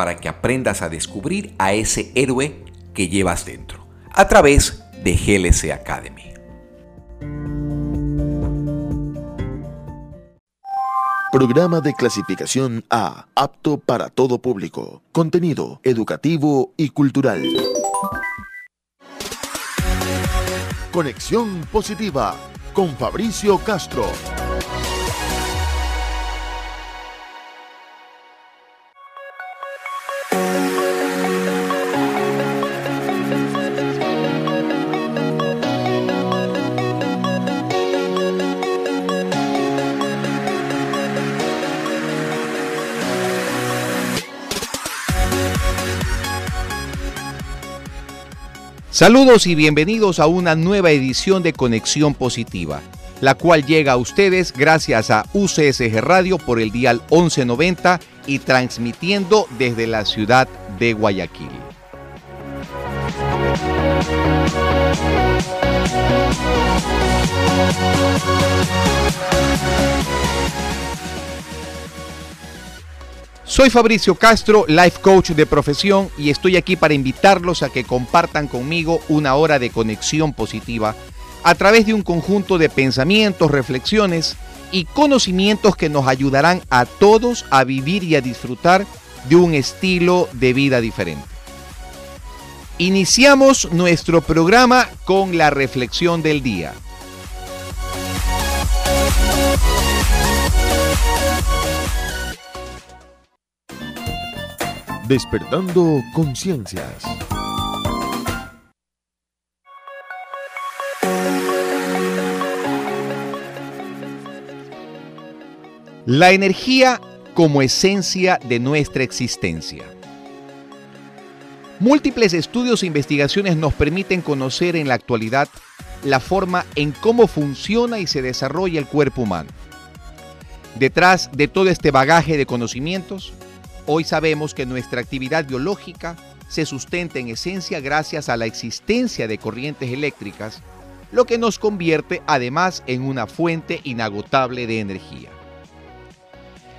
para que aprendas a descubrir a ese héroe que llevas dentro, a través de GLC Academy. Programa de clasificación A, apto para todo público. Contenido educativo y cultural. Conexión positiva con Fabricio Castro. Saludos y bienvenidos a una nueva edición de Conexión Positiva, la cual llega a ustedes gracias a UCSG Radio por el dial 1190 y transmitiendo desde la ciudad de Guayaquil. Soy Fabricio Castro, life coach de profesión y estoy aquí para invitarlos a que compartan conmigo una hora de conexión positiva a través de un conjunto de pensamientos, reflexiones y conocimientos que nos ayudarán a todos a vivir y a disfrutar de un estilo de vida diferente. Iniciamos nuestro programa con la reflexión del día. Despertando conciencias. La energía como esencia de nuestra existencia. Múltiples estudios e investigaciones nos permiten conocer en la actualidad la forma en cómo funciona y se desarrolla el cuerpo humano. Detrás de todo este bagaje de conocimientos Hoy sabemos que nuestra actividad biológica se sustenta en esencia gracias a la existencia de corrientes eléctricas, lo que nos convierte además en una fuente inagotable de energía.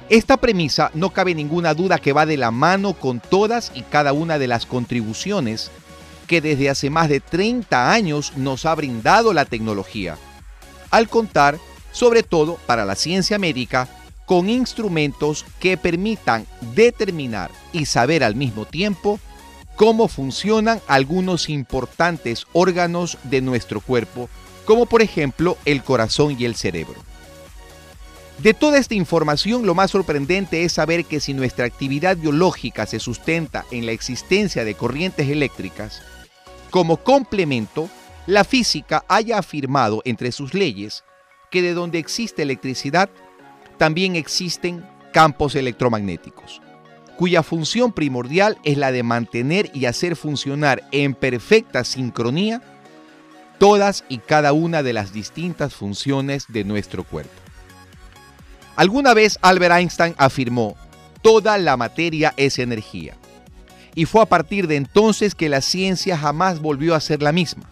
Esta premisa no cabe ninguna duda que va de la mano con todas y cada una de las contribuciones que desde hace más de 30 años nos ha brindado la tecnología, al contar, sobre todo para la ciencia médica, con instrumentos que permitan determinar y saber al mismo tiempo cómo funcionan algunos importantes órganos de nuestro cuerpo, como por ejemplo el corazón y el cerebro. De toda esta información, lo más sorprendente es saber que si nuestra actividad biológica se sustenta en la existencia de corrientes eléctricas, como complemento, la física haya afirmado entre sus leyes que de donde existe electricidad también existen campos electromagnéticos, cuya función primordial es la de mantener y hacer funcionar en perfecta sincronía todas y cada una de las distintas funciones de nuestro cuerpo. Alguna vez Albert Einstein afirmó, toda la materia es energía. y fue a partir de entonces que la ciencia jamás volvió a ser la misma.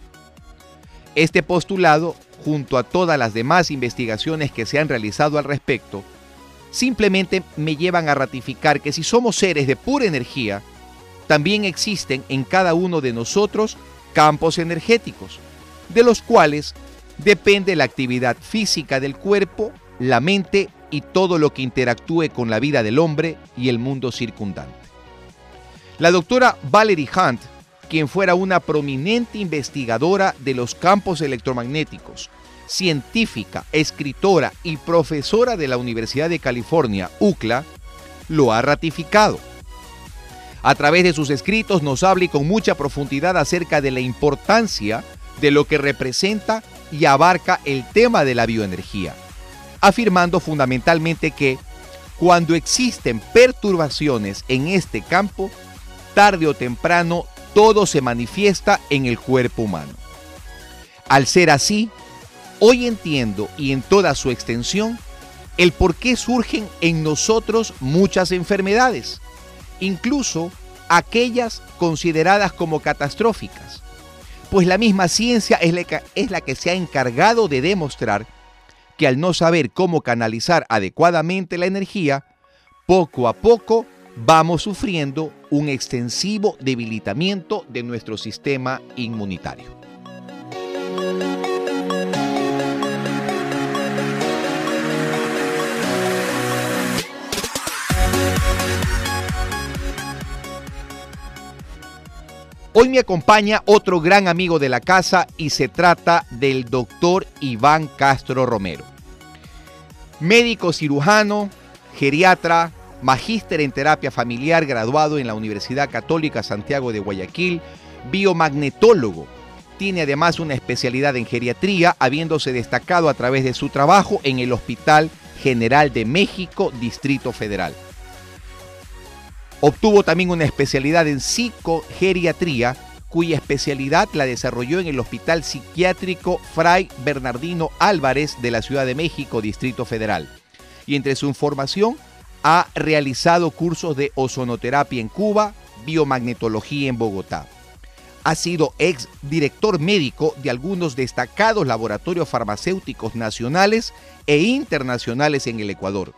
Este postulado, junto a todas las demás investigaciones que se han realizado al respecto, simplemente me llevan a ratificar que si somos seres de pura energía, también existen en cada uno de nosotros campos energéticos, de los cuales depende la actividad física del cuerpo, la mente y todo lo que interactúe con la vida del hombre y el mundo circundante. La doctora Valerie Hunt, quien fuera una prominente investigadora de los campos electromagnéticos, científica, escritora y profesora de la Universidad de California, UCLA, lo ha ratificado. A través de sus escritos nos habla y con mucha profundidad acerca de la importancia de lo que representa y abarca el tema de la bioenergía, afirmando fundamentalmente que cuando existen perturbaciones en este campo, tarde o temprano todo se manifiesta en el cuerpo humano. Al ser así, hoy entiendo y en toda su extensión el por qué surgen en nosotros muchas enfermedades, incluso aquellas consideradas como catastróficas, pues la misma ciencia es la, que, es la que se ha encargado de demostrar que al no saber cómo canalizar adecuadamente la energía, poco a poco vamos sufriendo un extensivo debilitamiento de nuestro sistema inmunitario. Hoy me acompaña otro gran amigo de la casa y se trata del doctor Iván Castro Romero. Médico cirujano, geriatra, magíster en terapia familiar, graduado en la Universidad Católica Santiago de Guayaquil, biomagnetólogo. Tiene además una especialidad en geriatría, habiéndose destacado a través de su trabajo en el Hospital General de México, Distrito Federal. Obtuvo también una especialidad en psicogeriatría, cuya especialidad la desarrolló en el Hospital Psiquiátrico Fray Bernardino Álvarez de la Ciudad de México, Distrito Federal. Y entre su formación ha realizado cursos de ozonoterapia en Cuba, biomagnetología en Bogotá. Ha sido ex director médico de algunos destacados laboratorios farmacéuticos nacionales e internacionales en el Ecuador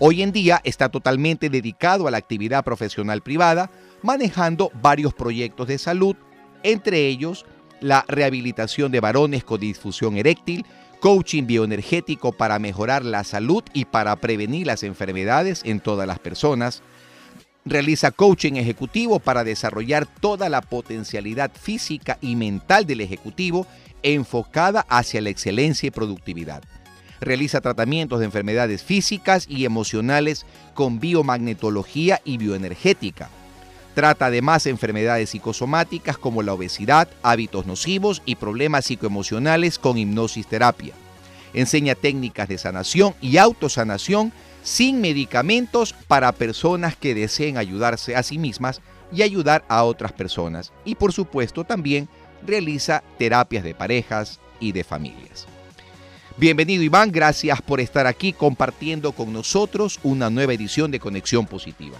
Hoy en día está totalmente dedicado a la actividad profesional privada, manejando varios proyectos de salud, entre ellos la rehabilitación de varones con disfusión eréctil, coaching bioenergético para mejorar la salud y para prevenir las enfermedades en todas las personas. Realiza coaching ejecutivo para desarrollar toda la potencialidad física y mental del ejecutivo enfocada hacia la excelencia y productividad realiza tratamientos de enfermedades físicas y emocionales con biomagnetología y bioenergética. Trata además enfermedades psicosomáticas como la obesidad, hábitos nocivos y problemas psicoemocionales con hipnosis terapia. Enseña técnicas de sanación y autosanación sin medicamentos para personas que deseen ayudarse a sí mismas y ayudar a otras personas. Y por supuesto también realiza terapias de parejas y de familias. Bienvenido Iván, gracias por estar aquí compartiendo con nosotros una nueva edición de Conexión Positiva.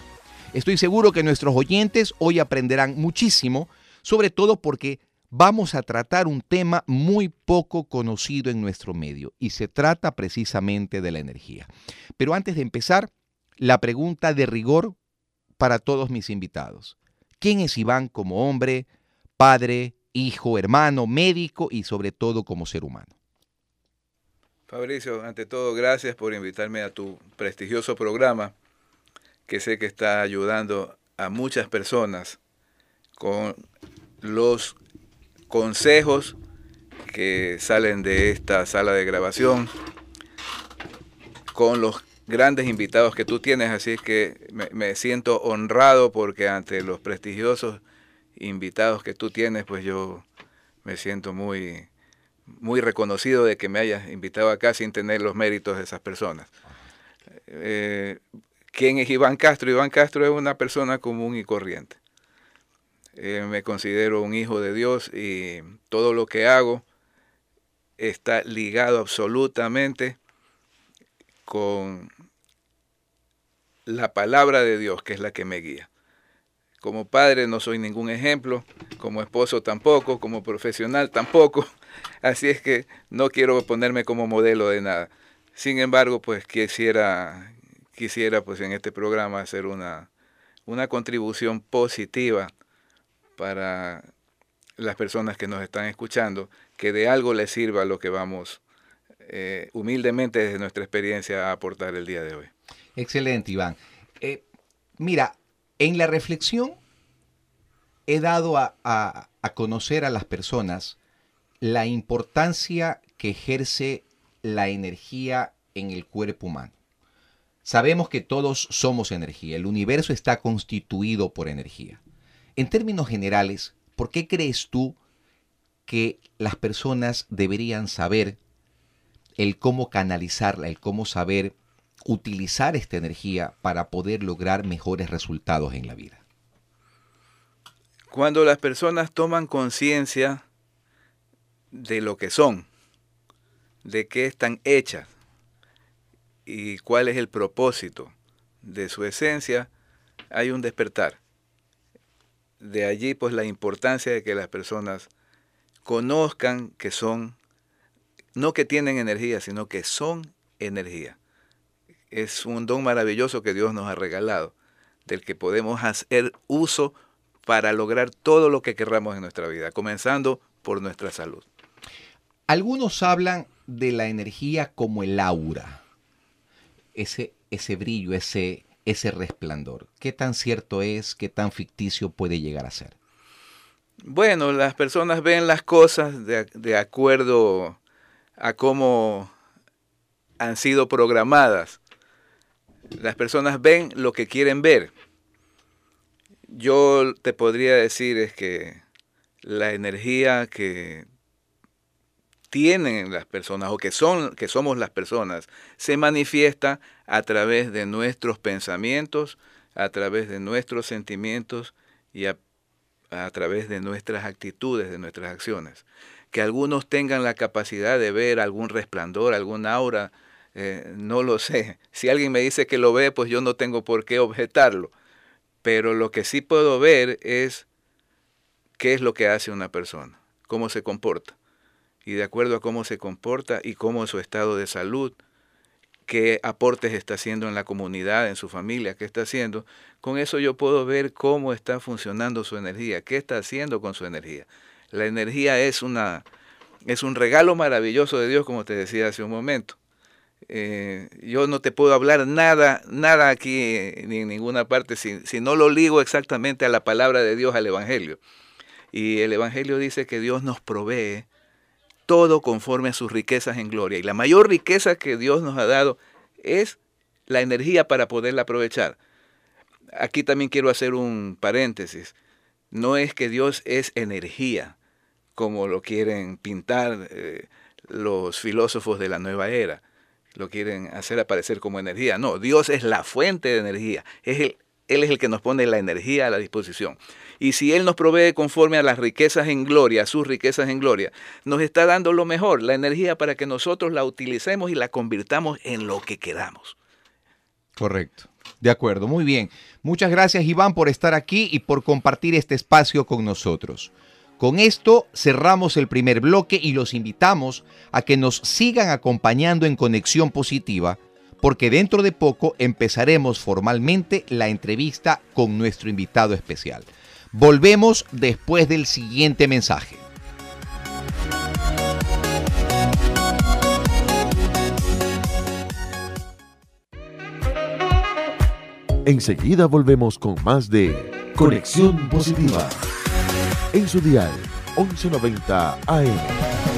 Estoy seguro que nuestros oyentes hoy aprenderán muchísimo, sobre todo porque vamos a tratar un tema muy poco conocido en nuestro medio y se trata precisamente de la energía. Pero antes de empezar, la pregunta de rigor para todos mis invitados. ¿Quién es Iván como hombre, padre, hijo, hermano, médico y sobre todo como ser humano? Fabricio, ante todo, gracias por invitarme a tu prestigioso programa, que sé que está ayudando a muchas personas con los consejos que salen de esta sala de grabación, con los grandes invitados que tú tienes, así que me, me siento honrado porque ante los prestigiosos invitados que tú tienes, pues yo me siento muy muy reconocido de que me hayas invitado acá sin tener los méritos de esas personas. Eh, ¿Quién es Iván Castro? Iván Castro es una persona común y corriente. Eh, me considero un hijo de Dios y todo lo que hago está ligado absolutamente con la palabra de Dios, que es la que me guía. Como padre no soy ningún ejemplo, como esposo tampoco, como profesional tampoco. Así es que no quiero ponerme como modelo de nada. Sin embargo, pues quisiera, quisiera pues en este programa hacer una, una contribución positiva para las personas que nos están escuchando, que de algo les sirva lo que vamos eh, humildemente desde nuestra experiencia a aportar el día de hoy. Excelente, Iván. Eh, mira, en la reflexión he dado a, a conocer a las personas la importancia que ejerce la energía en el cuerpo humano. Sabemos que todos somos energía, el universo está constituido por energía. En términos generales, ¿por qué crees tú que las personas deberían saber el cómo canalizarla, el cómo saber utilizar esta energía para poder lograr mejores resultados en la vida? Cuando las personas toman conciencia de lo que son, de qué están hechas y cuál es el propósito de su esencia, hay un despertar. De allí pues la importancia de que las personas conozcan que son, no que tienen energía, sino que son energía. Es un don maravilloso que Dios nos ha regalado, del que podemos hacer uso para lograr todo lo que querramos en nuestra vida, comenzando por nuestra salud. Algunos hablan de la energía como el aura, ese, ese brillo, ese, ese resplandor. ¿Qué tan cierto es? ¿Qué tan ficticio puede llegar a ser? Bueno, las personas ven las cosas de, de acuerdo a cómo han sido programadas. Las personas ven lo que quieren ver. Yo te podría decir es que la energía que tienen las personas o que son que somos las personas se manifiesta a través de nuestros pensamientos, a través de nuestros sentimientos y a, través de nuestras actitudes, de nuestras acciones. Que algunos tengan la capacidad de ver algún resplandor, algún aura, eh, no lo sé. Si alguien me dice que lo ve, pues yo no tengo por qué objetarlo. Pero lo que sí puedo ver es qué es lo que hace una persona, cómo se comporta y de acuerdo a cómo se comporta y cómo es su estado de salud, qué aportes está haciendo en la comunidad, en su familia, qué está haciendo, con eso yo puedo ver cómo está funcionando su energía, qué está haciendo con su energía. La energía es, una, es un regalo maravilloso de Dios, como te decía hace un momento. Eh, yo no te puedo hablar nada, nada aquí ni en ninguna parte si, si no lo ligo exactamente a la palabra de Dios, al Evangelio. Y el Evangelio dice que Dios nos provee todo conforme a sus riquezas en gloria. Y la mayor riqueza que Dios nos ha dado es la energía para poderla aprovechar. Aquí también quiero hacer un paréntesis. No es que Dios es energía, como lo quieren pintar eh, los filósofos de la nueva era. Lo quieren hacer aparecer como energía. No, Dios es la fuente de energía. Es el, él es el que nos pone la energía a la disposición. Y si Él nos provee conforme a las riquezas en gloria, a sus riquezas en gloria, nos está dando lo mejor, la energía para que nosotros la utilicemos y la convirtamos en lo que queramos. Correcto. De acuerdo, muy bien. Muchas gracias Iván por estar aquí y por compartir este espacio con nosotros. Con esto cerramos el primer bloque y los invitamos a que nos sigan acompañando en Conexión Positiva, porque dentro de poco empezaremos formalmente la entrevista con nuestro invitado especial. Volvemos después del siguiente mensaje. Enseguida volvemos con más de Conexión Positiva. En su dial 1190 AM.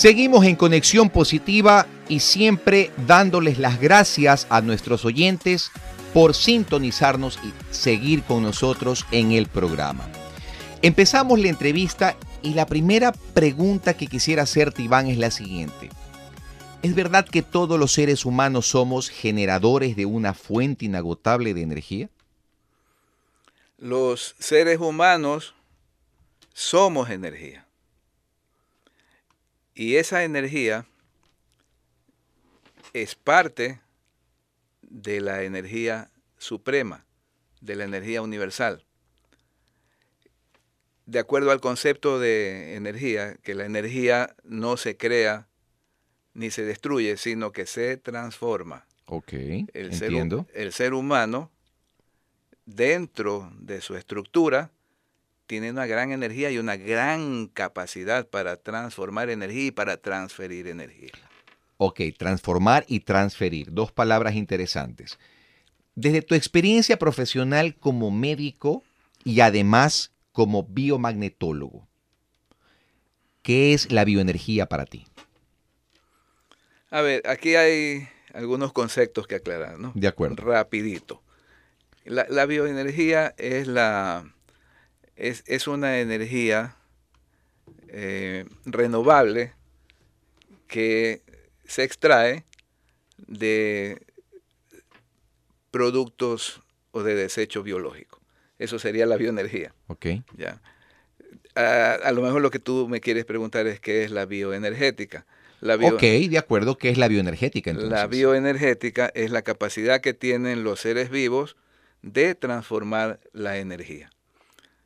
Seguimos en conexión positiva y siempre dándoles las gracias a nuestros oyentes por sintonizarnos y seguir con nosotros en el programa. Empezamos la entrevista y la primera pregunta que quisiera hacerte, Iván, es la siguiente. ¿Es verdad que todos los seres humanos somos generadores de una fuente inagotable de energía? Los seres humanos somos energía. Y esa energía es parte de la energía suprema, de la energía universal. De acuerdo al concepto de energía, que la energía no se crea ni se destruye, sino que se transforma. Ok, El, entiendo. Ser, el ser humano, dentro de su estructura, tiene una gran energía y una gran capacidad para transformar energía y para transferir energía. Ok, transformar y transferir, dos palabras interesantes. Desde tu experiencia profesional como médico y además como biomagnetólogo, ¿qué es la bioenergía para ti? A ver, aquí hay algunos conceptos que aclarar, ¿no? De acuerdo. Rapidito. La, la bioenergía es la es, es una energía eh, renovable que se extrae de productos o de desechos biológicos. Eso sería la bioenergía. Ok. Ya. A, a, lo mejor lo que tú me quieres preguntar es qué es la bioenergética. La bio, ok, de acuerdo, ¿qué es la bioenergética entonces? La bioenergética es la capacidad que tienen los seres vivos de transformar la energía.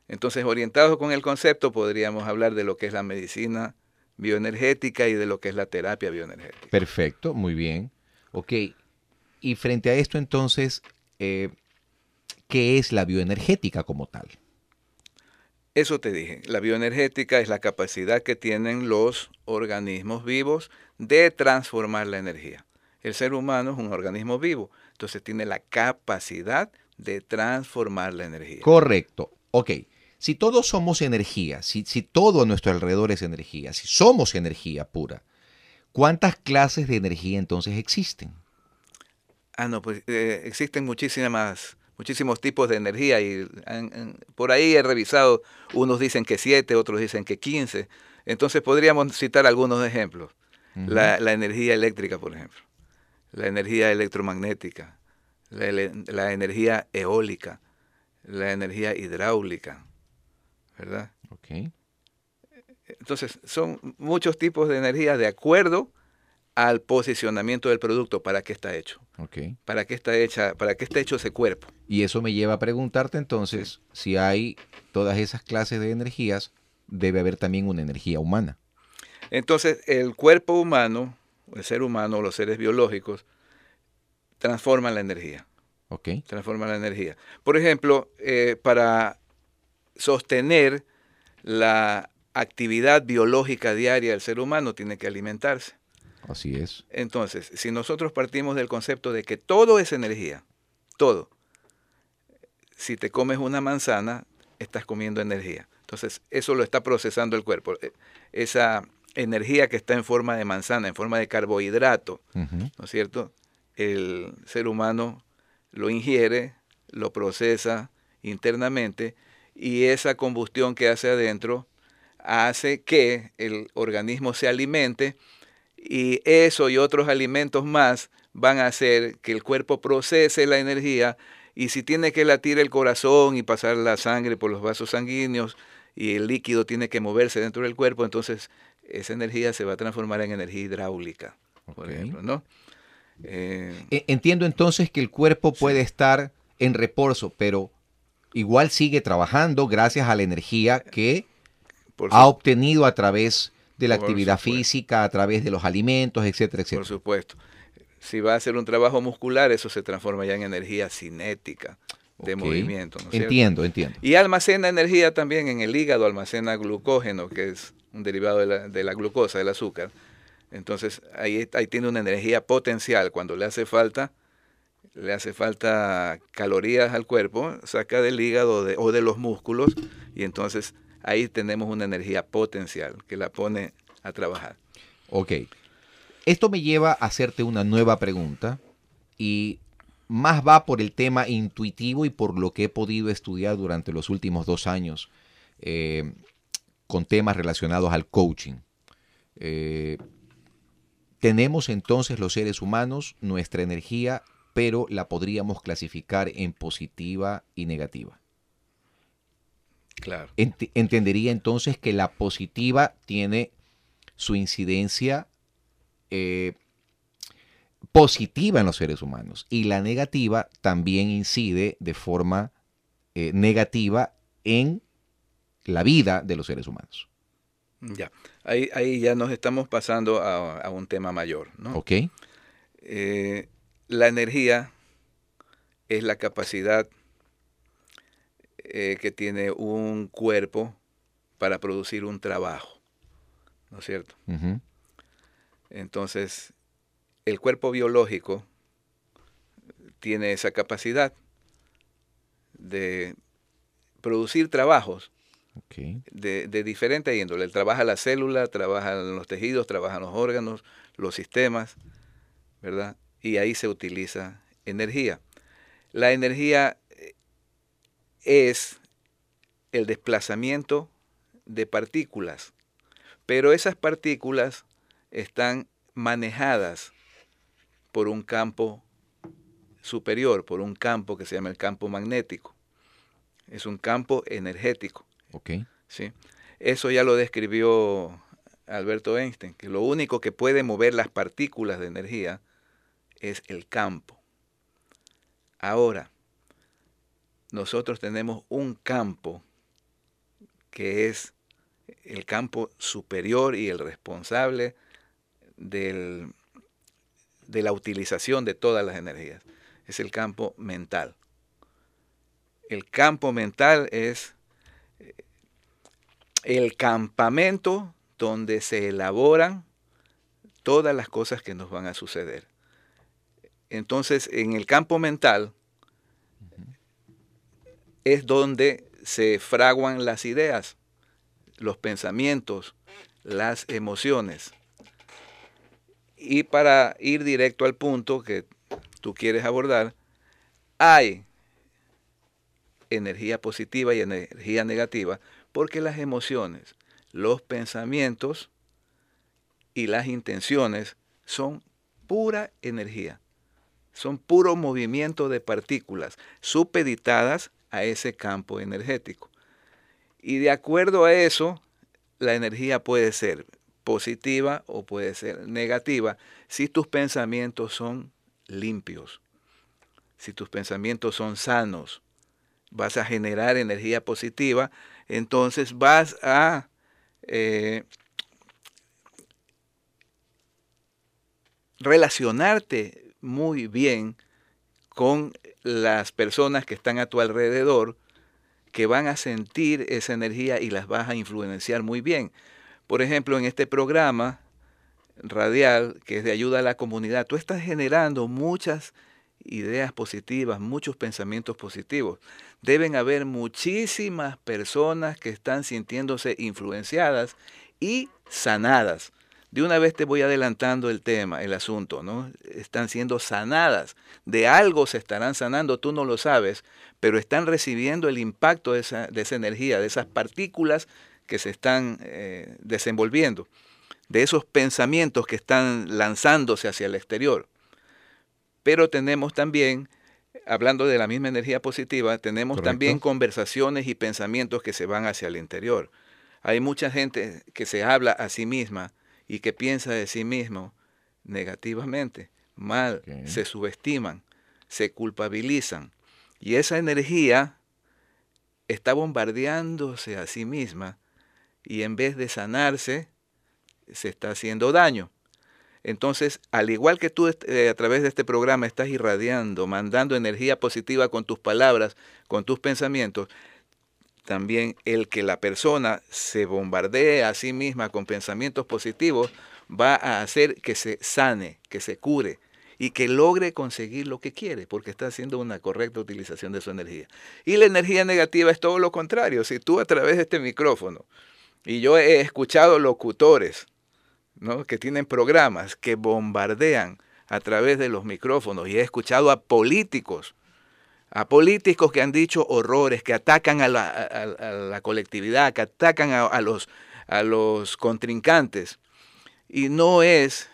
Entonces, orientados con el concepto, podríamos hablar de lo que es la medicina bioenergética y de lo que es la terapia bioenergética. Perfecto, muy bien. Ok, y frente a esto entonces, eh, ¿qué es la bioenergética como tal? Eso te dije, la bioenergética es la capacidad que tienen los organismos vivos de transformar la energía. El ser humano es un organismo vivo, entonces tiene la capacidad de transformar la energía. Correcto, ok. Si todos somos energía, si, si todo a nuestro alrededor es energía, si somos energía pura, ¿cuántas clases de energía entonces existen? Ah, no, pues eh, existen muchísimas muchísimos tipos de energía y en, en, por ahí he revisado, unos dicen que 7, otros dicen que 15. Entonces podríamos citar algunos ejemplos. Uh -huh. la, la, energía eléctrica, por ejemplo, la energía electromagnética, la, la, energía eólica, la energía hidráulica, ¿verdad? Okay. Entonces son muchos tipos de energía de acuerdo al posicionamiento del producto, para qué está hecho. Okay. Para qué está hecha, para qué está hecho ese cuerpo. Y eso me lleva a preguntarte entonces, sí. si hay todas esas clases de energías, debe haber también una energía humana. Entonces, el cuerpo humano, el ser humano, los seres biológicos, transforman la energía. Okay. Transforman la energía. Por ejemplo, eh, para sostener la actividad biológica diaria del ser humano, tiene que alimentarse. Así es. Entonces, si nosotros partimos del concepto de que todo es energía, todo, si te comes una manzana, estás comiendo energía. Entonces, eso lo está procesando el cuerpo. Esa energía que está en forma de manzana, en forma de carbohidrato, uh -huh. ¿no es cierto? El ser humano lo ingiere, lo procesa internamente y esa combustión que hace adentro hace que el organismo se alimente y eso y otros alimentos más van a hacer que el cuerpo procese la energía y si tiene que latir el corazón y pasar la sangre por los vasos sanguíneos y el líquido tiene que moverse dentro del cuerpo, entonces esa energía se va a transformar en energía hidráulica, okay. por ejemplo, ¿no? Eh, Entiendo entonces que el cuerpo puede sí. estar en reposo, pero igual sigue trabajando gracias a la energía que ha obtenido a través de la Por actividad supuesto. física, a través de los alimentos, etcétera, etcétera. Por supuesto. Si va a hacer un trabajo muscular, eso se transforma ya en energía cinética de okay. movimiento. ¿no entiendo, entiendo. Y almacena energía también en el hígado, almacena glucógeno, que es un derivado de la, de la glucosa, del azúcar. Entonces ahí, ahí, tiene una energía potencial. Cuando le hace falta, le hace falta calorías al cuerpo, saca del hígado o de los músculos y entonces ahí tenemos una energía potencial que la pone a trabajar. Ok. Esto me lleva a hacerte una nueva pregunta y más va por el tema intuitivo y por lo que he podido estudiar durante los últimos dos años eh, con temas relacionados al coaching. Eh, tenemos entonces los seres humanos nuestra energía, pero la podríamos clasificar en positiva y negativa. Claro. entendería entonces que la positiva tiene su incidencia eh, positiva en los seres humanos y la negativa también incide de forma eh, negativa en la vida de los seres humanos. Ya, ahí, ahí ya nos estamos pasando a, un tema mayor, ¿no? Ok. Eh, la energía es la capacidad eh, que tiene un cuerpo para producir un trabajo, ¿no es cierto? Entonces, el cuerpo biológico tiene esa capacidad de producir trabajos de, de, diferente índole. Trabaja la célula, trabaja los tejidos, trabaja los órganos, los sistemas, ¿verdad? Y ahí se utiliza energía. La energía eh, es el desplazamiento de partículas, pero esas partículas están manejadas por un campo superior, por un campo que se llama el campo magnético. Es un campo energético. ¿sí? Eso ya lo describió Alberto Einstein, que lo único que puede mover las partículas de energía es el campo. Ahora, nosotros tenemos un campo que es el campo superior y el responsable del, de la utilización de todas las energías. Es el campo mental. El campo mental es eh, el campamento donde se elaboran todas las cosas que nos van a suceder. Entonces, en el campo mental es donde se fraguan las ideas, los pensamientos, las emociones. Y para ir directo al punto que tú quieres abordar, hay energía positiva y energía negativa porque las emociones, los pensamientos y las intenciones son pura energía, son puro movimiento de partículas supeditadas a ese campo energético. Y de acuerdo a eso, la energía puede ser positiva o puede ser negativa si tus pensamientos son limpios, si tus pensamientos son sanos, vas a generar energía positiva, entonces vas a eh, relacionarte muy bien con las personas que están a tu alrededor, que van a sentir esa energía y las vas a influenciar muy bien. Por ejemplo, en este programa radial, que es de ayuda a la comunidad, tú estás generando muchas ideas positivas, muchos pensamientos positivos. Deben haber muchísimas personas que están sintiéndose influenciadas y sanadas. De una vez te voy adelantando el tema, el asunto, ¿no? Están siendo sanadas. De algo se estarán sanando, tú no lo sabes, pero están recibiendo el impacto de esa, energía, de esas partículas que se están eh, desenvolviendo, de esos pensamientos que están lanzándose hacia el exterior. Pero tenemos también, hablando de la misma energía positiva, tenemos también conversaciones y pensamientos que se van hacia el interior. Hay mucha gente que se habla a sí misma y que piensa de sí mismo negativamente, mal, se subestiman, se culpabilizan. Y esa energía está bombardeándose a sí misma y en vez de sanarse, se está haciendo daño. Entonces, al igual que tú eh, a través de este programa estás irradiando, mandando energía positiva con tus palabras, con tus pensamientos, también el que la persona se bombardee a sí misma con pensamientos positivos va a hacer que se sane, que se cure y que logre conseguir lo que quiere, porque está haciendo una correcta utilización de su energía. Y la energía negativa es todo lo contrario. Si tú a través de este micrófono, y yo he escuchado locutores ¿no? que tienen programas que bombardean a través de los micrófonos y he escuchado a políticos, a políticos que han dicho horrores, que atacan a la, colectividad, que atacan a, los, a los contrincantes. Y no es,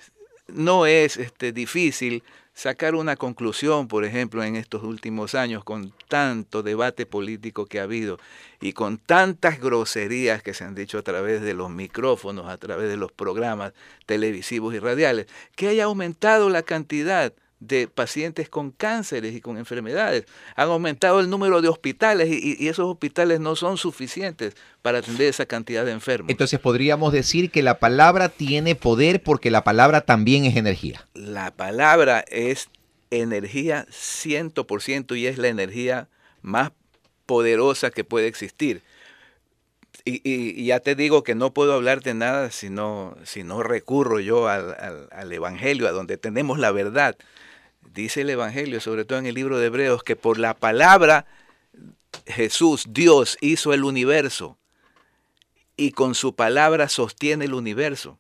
no es este, difícil sacar una conclusión, por ejemplo, en estos últimos años, con tanto debate político que ha habido y con tantas groserías que se han dicho a través de los micrófonos, a través de los programas televisivos y radiales, que haya aumentado la cantidad de pacientes con cánceres y con enfermedades. Han aumentado el número de hospitales y, esos hospitales no son suficientes para atender esa cantidad de enfermos. Entonces podríamos decir que la palabra tiene poder porque la palabra también es energía. La palabra es energía 100% y es la energía más poderosa que puede existir. Y, ya te digo que no puedo hablarte nada si no, si no recurro yo al, al Evangelio, a donde tenemos la verdad dice el Evangelio, sobre todo en el libro de Hebreos, que por la palabra Jesús, Dios, hizo el universo y con su palabra sostiene el universo.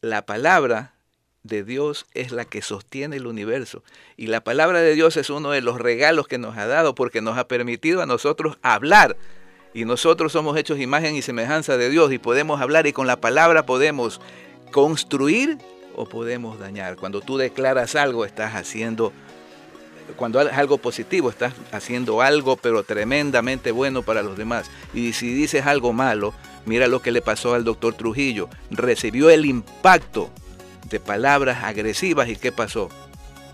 La palabra de Dios es la que sostiene el universo. Y la palabra de Dios es uno de los regalos que nos ha dado porque nos ha permitido a nosotros hablar. Y nosotros somos hechos imagen y semejanza de Dios y podemos hablar y con la palabra podemos construir o podemos dañar. Cuando tú declaras algo, estás haciendo, cuando es algo positivo, estás haciendo algo, pero tremendamente bueno para los demás. Y si dices algo malo, mira lo que le pasó al doctor Trujillo. Recibió el impacto de palabras agresivas y ¿qué pasó?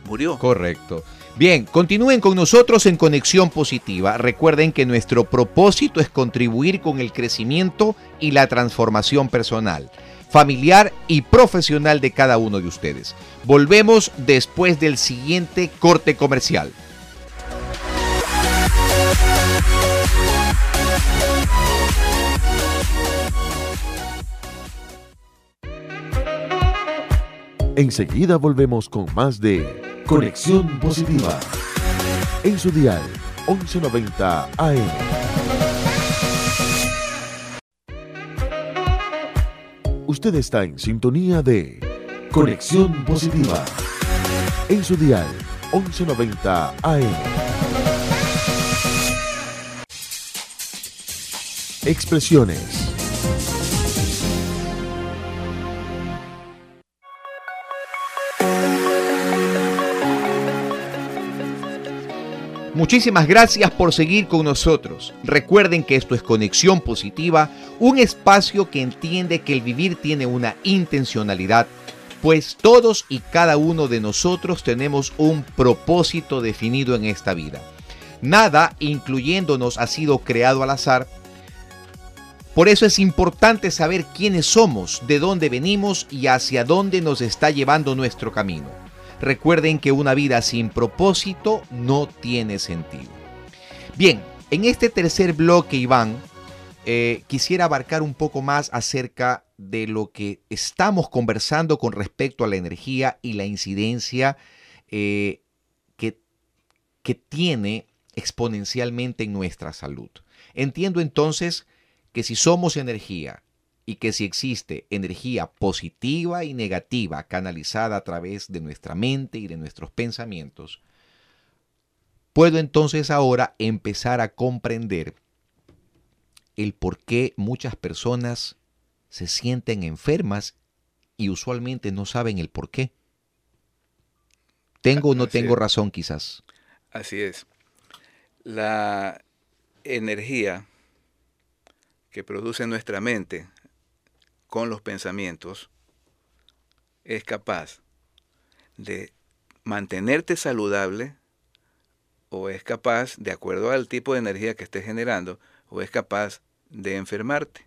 Murió. Correcto. Bien, continúen con nosotros en Conexión Positiva. Recuerden que nuestro propósito es contribuir con el crecimiento y la transformación personal familiar y profesional de cada uno de ustedes. Volvemos después del siguiente corte comercial. Enseguida volvemos con más de Conexión Positiva. En su dial 1190 AM. Usted está en sintonía de Conexión Positiva. En su dial 1190 AM. Expresiones. Muchísimas gracias por seguir con nosotros. Recuerden que esto es Conexión Positiva, un espacio que entiende que el vivir tiene una intencionalidad, pues todos y cada uno de nosotros tenemos un propósito definido en esta vida. Nada, incluyéndonos, ha sido creado al azar. Por eso es importante saber quiénes somos, de dónde venimos y hacia dónde nos está llevando nuestro camino. Recuerden que una vida sin propósito no tiene sentido. Bien, en este tercer bloque, Iván, eh, quisiera abarcar un poco más acerca de lo que estamos conversando con respecto a la energía y la incidencia eh, que, que tiene exponencialmente en nuestra salud. Entiendo entonces que si somos energía y que si existe energía positiva y negativa canalizada a través de nuestra mente y de nuestros pensamientos, puedo entonces ahora empezar a comprender el por qué muchas personas se sienten enfermas y usualmente no saben el por qué. ¿Tengo o no tengo razón quizás? Así es. La energía que produce nuestra mente con los pensamientos es capaz de mantenerte saludable o es capaz, de acuerdo al tipo de energía que estés generando, o es capaz de enfermarte.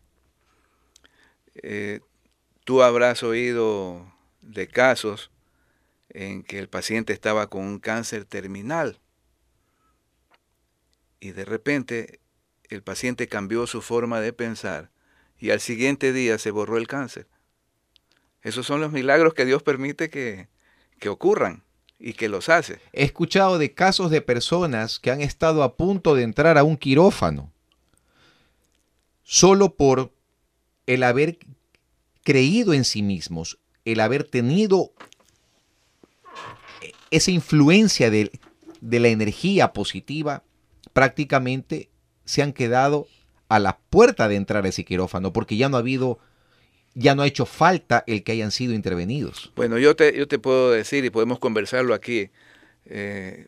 Eh, tú habrás oído de casos en que el paciente estaba con un cáncer terminal y de repente el paciente cambió su forma de pensar y al siguiente día se borró el cáncer. Esos son los milagros que Dios permite que, que ocurran y que los hace. He escuchado de casos de personas que han estado a punto de entrar a un quirófano solo por el haber creído en sí mismos, el haber tenido esa influencia de, de la energía positiva, prácticamente se han quedado a la puerta de entrar a ese quirófano, porque ya no ha habido, ya no ha hecho falta el que hayan sido intervenidos. Bueno, yo te, yo te puedo decir, y podemos conversarlo aquí, eh,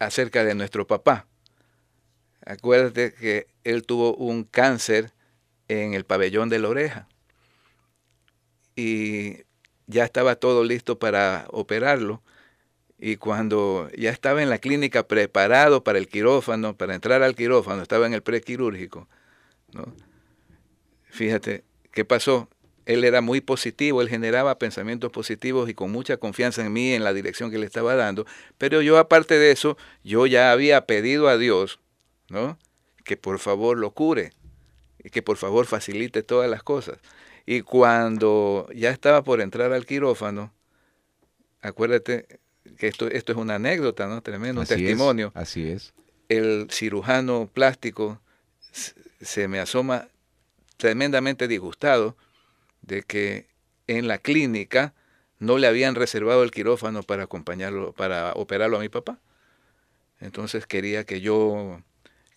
acerca de nuestro papá. Acuérdate que él tuvo un cáncer en el pabellón de la oreja y ya estaba todo listo para operarlo. Y cuando ya estaba en la clínica preparado para el quirófano, para entrar al quirófano, estaba en el prequirúrgico, ¿no? Fíjate, ¿qué pasó? Él era muy positivo, él generaba pensamientos positivos y con mucha confianza en mí, en la dirección que le estaba dando. Pero yo, aparte de eso, yo ya había pedido a Dios, ¿no? Que por favor lo cure y que por favor facilite todas las cosas. Y cuando ya estaba por entrar al quirófano, acuérdate que esto, esto es una anécdota, ¿no? Tremendo, un testimonio. así es. El cirujano plástico se me asoma tremendamente disgustado de que en la clínica no le habían reservado el quirófano para acompañarlo, para operarlo a mi papá. Entonces quería que yo,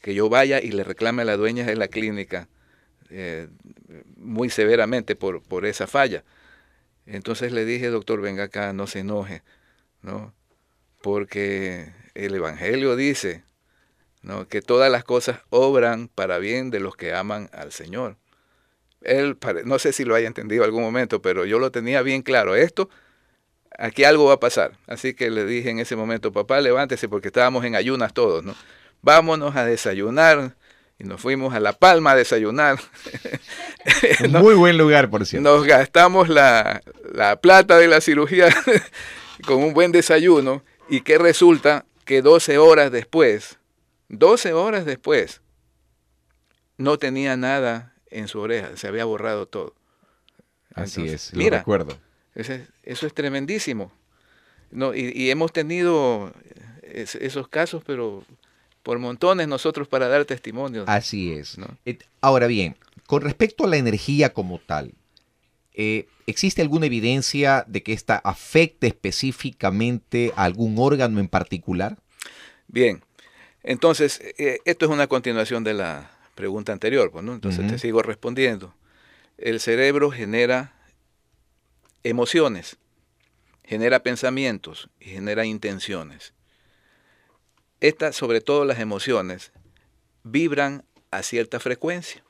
que yo vaya y le reclame a la dueña de la clínica eh, muy severamente por, por esa falla. Entonces le dije, doctor, venga acá, no se enoje, ¿no? Porque el Evangelio dice, ¿no? Que todas las cosas obran para bien de los que aman al Señor. Él, no sé si lo haya entendido en algún momento, pero yo lo tenía bien claro. Esto, aquí algo va a pasar. Así que le dije en ese momento, papá, levántese porque estábamos en ayunas todos, ¿no? Vámonos a desayunar, y nos fuimos a La Palma a desayunar. Muy buen lugar, por cierto. Nos gastamos la, plata de la cirugía con un buen desayuno y que resulta que 12 horas después, 12 horas después, no tenía nada en su oreja, se había borrado todo. Así es, lo mira, recuerdo. eso es tremendísimo. No, y, y hemos tenido esos casos, pero por montones nosotros para dar testimonio. Así es. Ahora bien, con respecto a la energía como tal, eh, ¿existe alguna evidencia de que esta afecte específicamente a algún órgano en particular? Bien, entonces, eh, esto es una continuación de la pregunta anterior, pues, ¿no? entonces te sigo respondiendo. El cerebro genera emociones, genera pensamientos y genera intenciones estas, sobre todo las emociones, vibran a cierta frecuencia.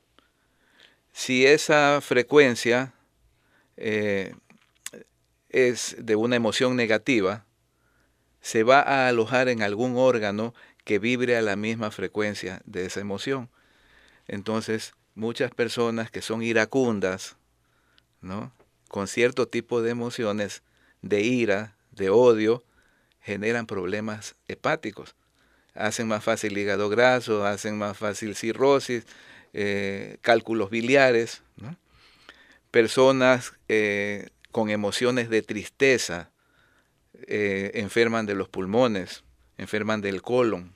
Si esa frecuencia eh, es de una emoción negativa, se va a alojar en algún órgano que vibre a la misma frecuencia de esa emoción. Entonces, muchas personas que son iracundas, ¿no? con cierto tipo de emociones de ira, de odio, generan problemas hepáticos hacen más fácil hígado graso, hacen más fácil cirrosis, eh, cálculos biliares. Personas eh, con emociones de tristeza eh, enferman de los pulmones, enferman del colon,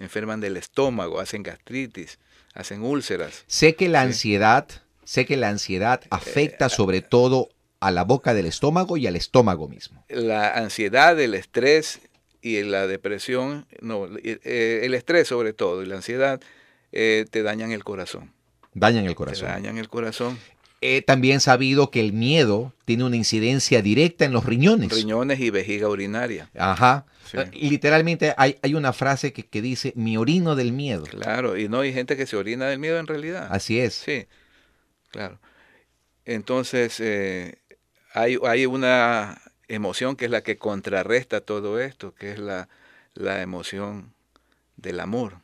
enferman del estómago, hacen gastritis, hacen úlceras. Sé que la ansiedad, sé que la ansiedad afecta sobre todo a la boca del estómago y al estómago mismo. La ansiedad, el estrés y la depresión, no, eh, el estrés sobre todo y la ansiedad eh, te dañan el corazón. Dañan el corazón. Te dañan el corazón. He también sabido que el miedo tiene una incidencia directa en los riñones. Riñones y vejiga urinaria. Ajá. Eh, literalmente hay, hay, una frase que, que, dice, mi orino del miedo. Claro, y no hay gente que se orina del miedo en realidad. Así es. Sí, claro. Entonces, hay, hay una emoción que es la que contrarresta todo esto, que es la, emoción del amor,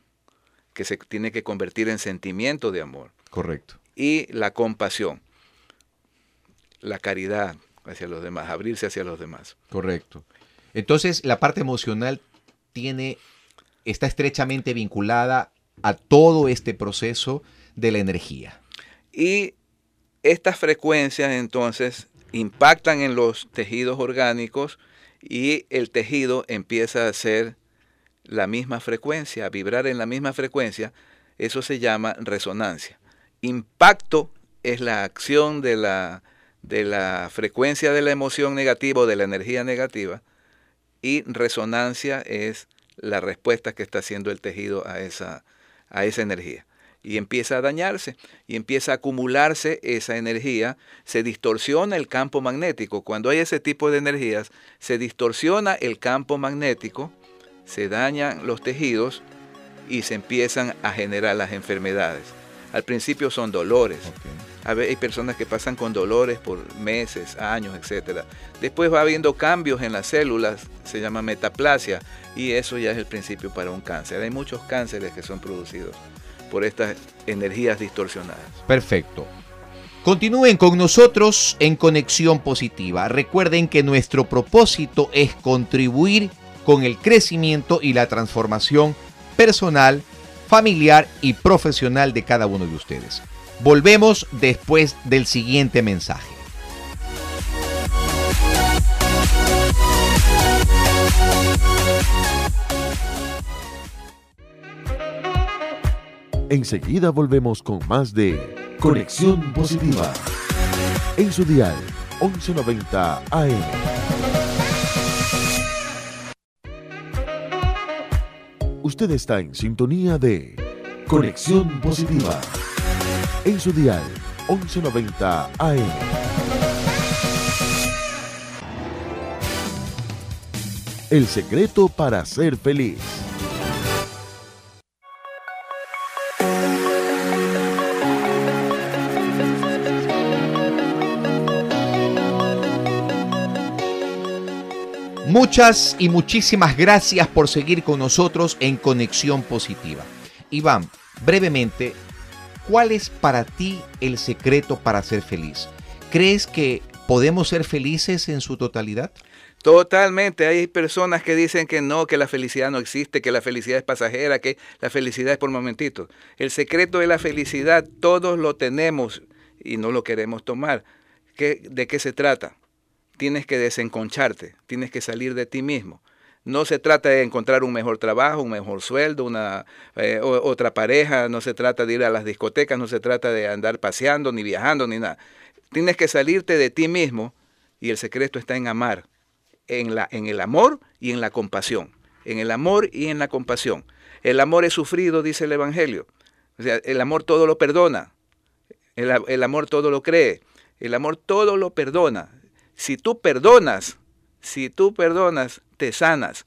que se tiene que convertir en sentimiento de amor. Correcto. Y la compasión, la caridad hacia los demás, abrirse hacia los demás. Correcto. Entonces, la parte emocional tiene, está estrechamente vinculada a todo este proceso de la energía. Y estas frecuencias entonces impactan en los tejidos orgánicos y el tejido empieza a hacer la misma frecuencia, a vibrar en la misma frecuencia, eso se llama resonancia. Impacto es la acción de la, de la frecuencia de la emoción negativa o de la energía negativa y resonancia es la respuesta que está haciendo el tejido a esa, a esa energía. Y empieza a dañarse y empieza a acumularse esa energía, se distorsiona el campo magnético. Cuando hay ese tipo de energías, se distorsiona el campo magnético, se dañan los tejidos y se empiezan a generar las enfermedades. Al principio son dolores. Hay personas que pasan con dolores por meses, años, etc. Después va habiendo cambios en las células, se llama metaplasia, y eso ya es el principio para un cáncer. Hay muchos cánceres que son producidos por estas energías distorsionadas. Perfecto. Continúen con nosotros en Conexión Positiva. Recuerden que nuestro propósito es contribuir con el crecimiento y la transformación personal, familiar y profesional de cada uno de ustedes. Volvemos después del siguiente mensaje. Enseguida volvemos con más de Conexión Positiva. En su dial 1190 AM. Usted está en sintonía de Conexión Positiva en su dial 1190 AM. El secreto para ser feliz. Muchas y muchísimas gracias por seguir con nosotros en Conexión Positiva. Iván, brevemente, ¿Cuál es para ti el secreto para ser feliz? ¿Crees que podemos ser felices en su totalidad? Totalmente. Hay personas que dicen que no, que la felicidad no existe, que la felicidad es pasajera, que la felicidad es por momentitos. El secreto de la felicidad todos lo tenemos y no lo queremos tomar. ¿De qué se trata? Tienes que desenconcharte, tienes que salir de ti mismo. No se trata de encontrar un mejor trabajo, un mejor sueldo, una eh, otra pareja, no se trata de ir a las discotecas, no se trata de andar paseando, ni viajando, ni nada. Tienes que salirte de ti mismo y el secreto está en amar, en, la, en el amor y en la compasión. En el amor y en la compasión. El amor es sufrido, dice el Evangelio. O sea, el amor todo lo perdona. El, el amor todo lo cree. El amor todo lo perdona. Si tú perdonas, si tú perdonas, te sanas,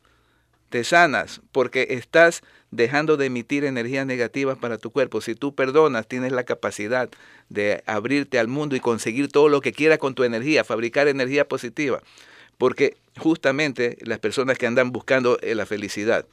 te sanas, porque estás dejando de emitir energías negativas para tu cuerpo. Si tú perdonas, tienes la capacidad de abrirte al mundo y conseguir todo lo que quieras con tu energía, fabricar energía positiva. Porque justamente las personas que andan buscando eh, la felicidad,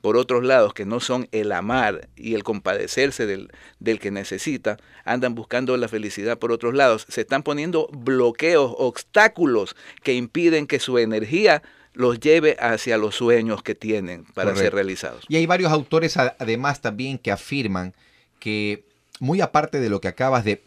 por otros lados, que no son el amar y el compadecerse del, del, que necesita, andan buscando la felicidad por otros lados. Se están poniendo bloqueos, obstáculos que impiden que su energía los lleve hacia los sueños que tienen para ser realizados. Y hay varios autores además también que afirman que, muy aparte de lo que acabas de,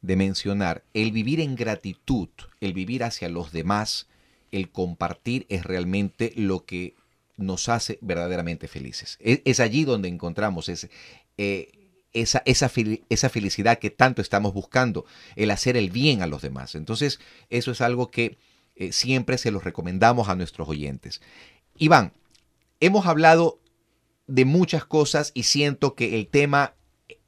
de mencionar, el vivir en gratitud, el vivir hacia los demás, el compartir es realmente lo que nos hace verdaderamente felices. Es, allí donde encontramos ese, eh, esa, esa, esa, felicidad que tanto estamos buscando, el hacer el bien a los demás. Entonces, eso es algo que eh, siempre se los recomendamos a nuestros oyentes. Iván, hemos hablado de muchas cosas y siento que el tema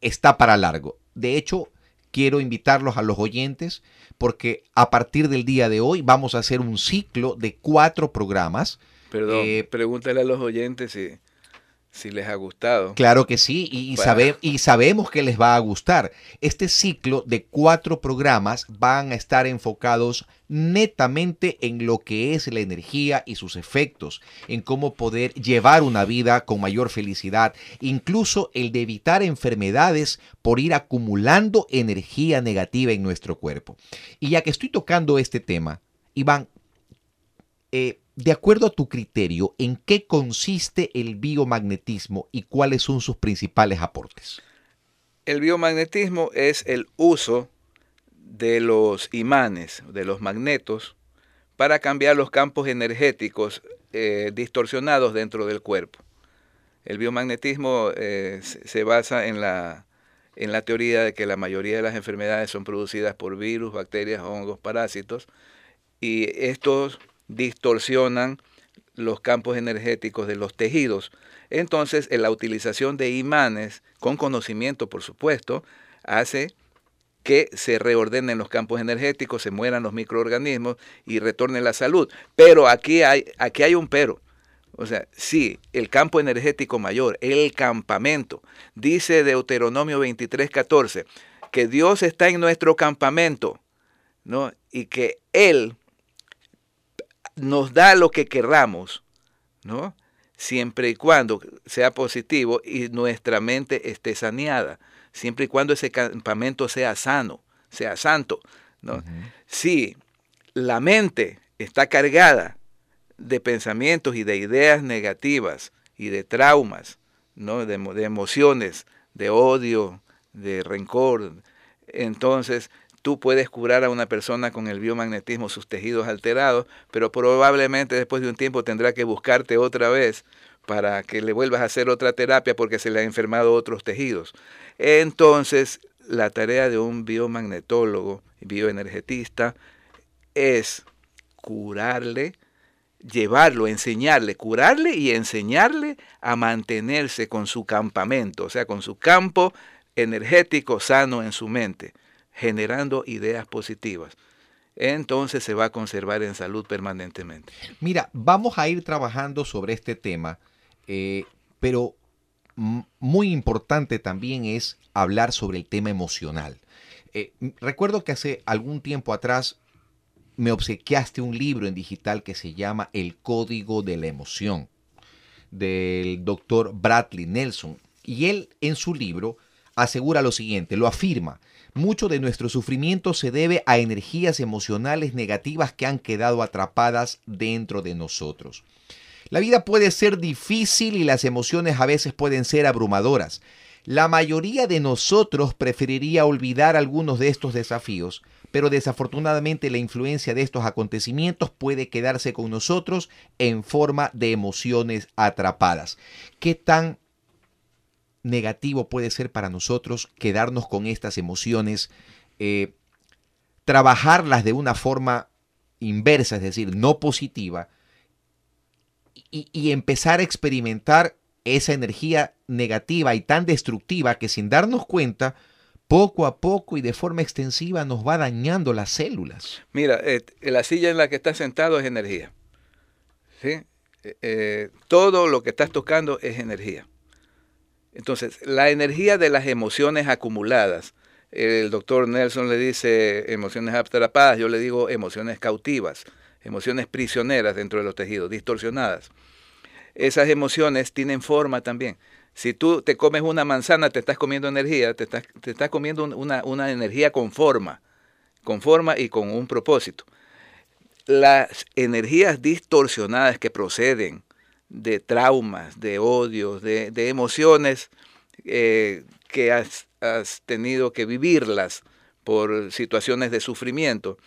está para largo. De hecho, quiero invitarlos a los oyentes porque a partir del día de hoy vamos a hacer un ciclo de cuatro programas. Perdón, eh, pregúntale a los oyentes si si les ha gustado. Claro que sí, y, y, sabemos que les va a gustar. Este ciclo de cuatro programas van a estar enfocados netamente en lo que es la energía y sus efectos, en cómo poder llevar una vida con mayor felicidad, incluso el de evitar enfermedades por ir acumulando energía negativa en nuestro cuerpo. Y ya que estoy tocando este tema, Iván, eh, de acuerdo a tu criterio, ¿en qué consiste el biomagnetismo y cuáles son sus principales aportes? El biomagnetismo es el uso de los imanes, de los magnetos, para cambiar los campos energéticos eh, distorsionados dentro del cuerpo. El biomagnetismo eh, se basa en la, en la teoría de que la mayoría de las enfermedades son producidas por virus, bacterias, hongos, parásitos, y estos distorsionan los campos energéticos de los tejidos. Entonces, la utilización de imanes, con conocimiento por supuesto, hace que se reordenen los campos energéticos, se mueran los microorganismos y retorne la salud. Pero aquí hay, aquí hay un pero. O sea, sí, el campo energético mayor, el campamento. Dice Deuteronomio 23, 14, que Dios está en nuestro campamento, ¿no? Y que Él nos da lo que querramos, ¿no? Siempre y cuando sea positivo y nuestra mente esté saneada, siempre y cuando ese campamento sea sano, sea santo, ¿no? Si la mente está cargada de pensamientos y de ideas negativas y de traumas, ¿no? de, de emociones, de odio, de rencor, entonces tú puedes curar a una persona con el biomagnetismo, sus tejidos alterados, pero probablemente después de un tiempo tendrá que buscarte otra vez para que le vuelvas a hacer otra terapia porque se le han enfermado otros tejidos. Entonces, la tarea de un biomagnetólogo, bioenergetista, es curarle, llevarlo, enseñarle, curarle y enseñarle a mantenerse con su campamento, o sea, con su campo energético sano en su mente generando ideas positivas. Entonces se va a conservar en salud permanentemente. Mira, vamos a ir trabajando sobre este tema, eh, pero muy importante también es hablar sobre el tema emocional. Eh, recuerdo que hace algún tiempo atrás me obsequiaste un libro en digital que se llama El Código de la Emoción, del doctor Bradley Nelson. Y él en su libro asegura lo siguiente, lo afirma, mucho de nuestro sufrimiento se debe a energías emocionales negativas que han quedado atrapadas dentro de nosotros. La vida puede ser difícil y las emociones a veces pueden ser abrumadoras. La mayoría de nosotros preferiría olvidar algunos de estos desafíos, pero desafortunadamente la influencia de estos acontecimientos puede quedarse con nosotros en forma de emociones atrapadas. ¿Qué tan negativo puede ser para nosotros quedarnos con estas emociones, eh, trabajarlas de una forma inversa, es decir, no positiva, y, empezar a experimentar esa energía negativa y tan destructiva que sin darnos cuenta, poco a poco y de forma extensiva nos va dañando las células. Mira, eh, la silla en la que estás sentado es energía. ¿sí? Eh, todo lo que estás tocando es energía. Entonces, la energía de las emociones acumuladas, el doctor Nelson le dice emociones atrapadas, yo le digo emociones cautivas, emociones prisioneras dentro de los tejidos, distorsionadas. Esas emociones tienen forma también. Si tú te comes una manzana, te estás comiendo energía, te estás, comiendo una, una energía con forma, con forma y con un propósito. Las energías distorsionadas que proceden de traumas, de odios, de, emociones eh, que has, tenido que vivirlas por situaciones de sufrimiento,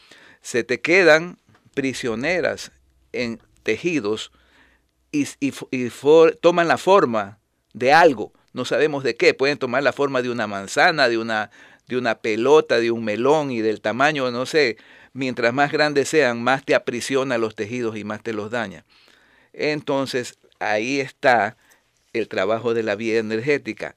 se te quedan prisioneras en tejidos y, toman la forma de algo, no sabemos de qué, pueden tomar la forma de una manzana, de una, de una pelota, de un melón y del tamaño, no sé, mientras más grandes sean, más te aprisiona los tejidos y más te los daña. Entonces, ahí está el trabajo de la vida energética.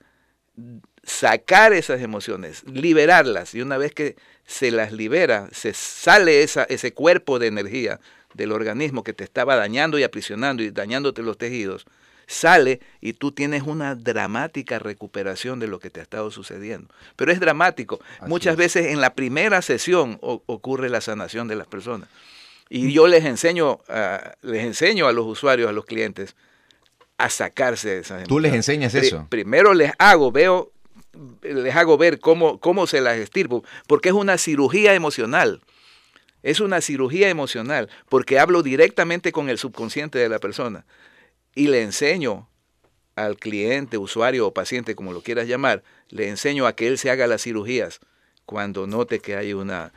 Sacar esas emociones, liberarlas. Y una vez que se las libera, se sale esa, ese cuerpo de energía del organismo que te estaba dañando y aprisionando y dañándote los tejidos, sale y tú tienes una dramática recuperación de lo que te ha estado sucediendo. Pero es dramático. Muchas veces en la primera sesión ocurre la sanación de las personas. Y yo les enseño, les enseño a los usuarios, a los clientes, a sacarse de esas ¿Tú les enseñas eso? Primero les hago, veo, les hago ver cómo, cómo se las estirpo, porque es una cirugía emocional. Es una cirugía emocional, porque hablo directamente con el subconsciente de la persona y le enseño al cliente, usuario o paciente, como lo quieras llamar, le enseño a que él se haga las cirugías cuando note que hay una,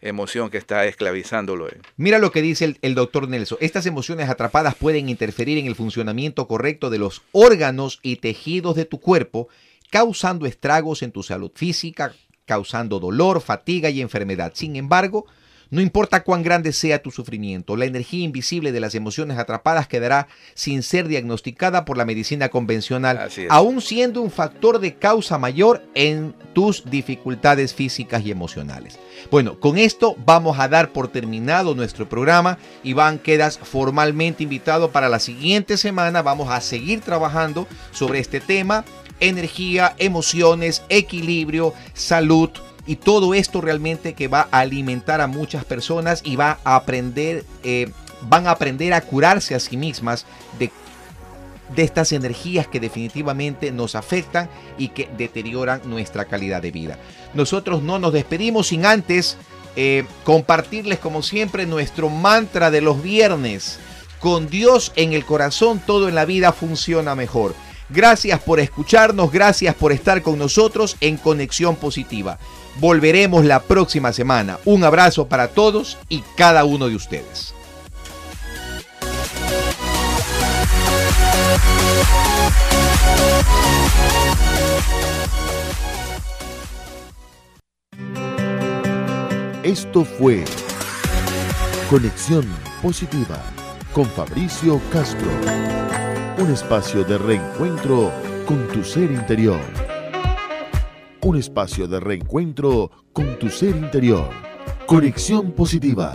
emoción que está esclavizándolo. Mira lo que dice el, doctor Nelson. Estas emociones atrapadas pueden interferir en el funcionamiento correcto de los órganos y tejidos de tu cuerpo causando estragos en tu salud física, causando dolor, fatiga y enfermedad. Sin embargo, no importa cuán grande sea tu sufrimiento, la energía invisible de las emociones atrapadas quedará sin ser diagnosticada por la medicina convencional, aún siendo un factor de causa mayor en tus dificultades físicas y emocionales. Bueno, con esto vamos a dar por terminado nuestro programa. Iván, quedas formalmente invitado para la siguiente semana. Vamos a seguir trabajando sobre este tema, energía, emociones, equilibrio, salud y todo esto realmente que va a alimentar a muchas personas y va a aprender, eh, van a aprender a curarse a sí mismas de, estas energías que definitivamente nos afectan y que deterioran nuestra calidad de vida. Nosotros no nos despedimos sin antes eh, compartirles como siempre nuestro mantra de los viernes. Con Dios en el corazón todo en la vida funciona mejor. Gracias por escucharnos, gracias por estar con nosotros en Conexión Positiva. Volveremos la próxima semana. Un abrazo para todos y cada uno de ustedes. Esto fue Conexión Positiva con Fabricio Castro. Un espacio de reencuentro con tu ser interior un espacio de reencuentro con tu ser interior. Conexión positiva.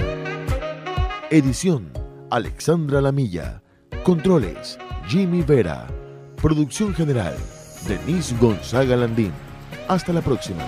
Edición Alexandra Lamilla. Controles Jimmy Vera. Producción general Denise Gonzaga Landín. Hasta la próxima.